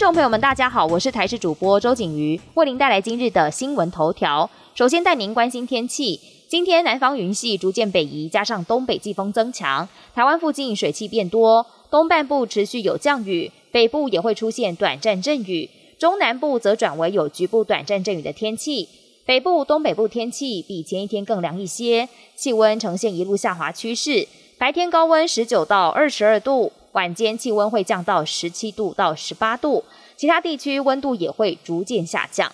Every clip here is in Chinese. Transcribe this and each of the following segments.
众朋友们，大家好，我是台视主播周景瑜，为您带来今日的新闻头条。首先带您关心天气，今天南方云系逐渐北移，加上东北季风增强，台湾附近水汽变多，东半部持续有降雨，北部也会出现短暂阵雨，中南部则转为有局部短暂阵雨的天气。北部、东北部天气比前一天更凉一些，气温呈现一路下滑趋势，白天高温十九到二十二度。晚间气温会降到十七度到十八度，其他地区温度也会逐渐下降。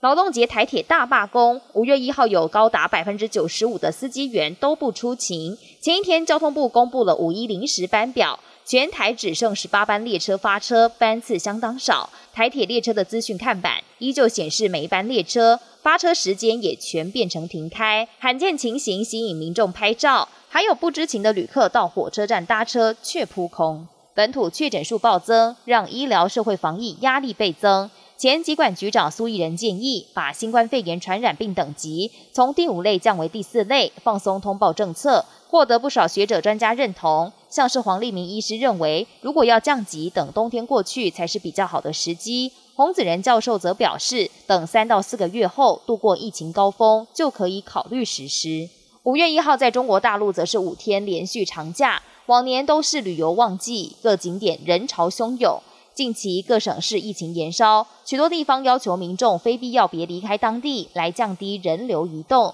劳动节台铁大罢工，五月一号有高达百分之九十五的司机员都不出勤。前一天交通部公布了五一临时班表，全台只剩十八班列车发车，班次相当少。台铁列车的资讯看板依旧显示每一班列车发车时间也全变成停开，罕见情形吸引民众拍照。还有不知情的旅客到火车站搭车却扑空，本土确诊数暴增，让医疗社会防疫压力倍增。前疾管局长苏益仁建议，把新冠肺炎传染病等级从第五类降为第四类，放松通报政策，获得不少学者专家认同。像是黄立明医师认为，如果要降级，等冬天过去才是比较好的时机。洪子仁教授则表示，等三到四个月后度过疫情高峰，就可以考虑实施。五月一号，在中国大陆则是五天连续长假，往年都是旅游旺季，各景点人潮汹涌。近期各省市疫情延烧，许多地方要求民众非必要别离开当地，来降低人流移动。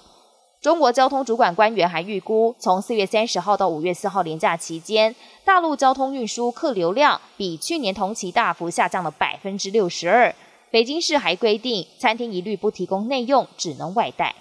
中国交通主管官员还预估，从四月三十号到五月四号连假期间，大陆交通运输客流量比去年同期大幅下降了百分之六十二。北京市还规定，餐厅一律不提供内用，只能外带。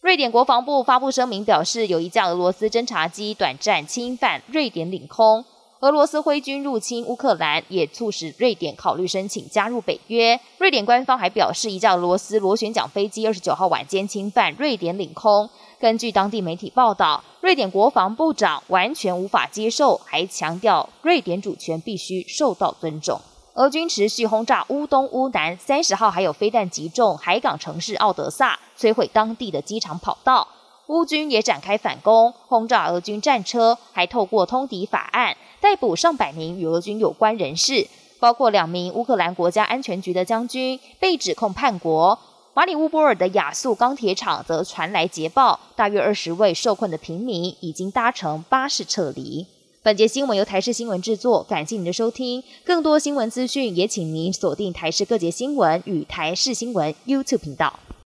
瑞典国防部发布声明表示，有一架俄罗斯侦察机短暂侵犯瑞典领空。俄罗斯挥军入侵乌克兰，也促使瑞典考虑申请加入北约。瑞典官方还表示，一架俄罗斯螺旋桨飞机二十九号晚间侵犯瑞典领空。根据当地媒体报道，瑞典国防部长完全无法接受，还强调瑞典主权必须受到尊重。俄军持续轰炸乌东、乌南，三十号还有飞弹击中海港城市奥德萨，摧毁当地的机场跑道。乌军也展开反攻，轰炸俄军战车，还透过通敌法案逮捕上百名与俄军有关人士，包括两名乌克兰国家安全局的将军被指控叛国。马里乌波尔的亚速钢铁厂则传来捷报，大约二十位受困的平民已经搭乘巴士撤离。本节新闻由台视新闻制作，感谢您的收听。更多新闻资讯也请您锁定台视各节新闻与台视新闻 YouTube 频道。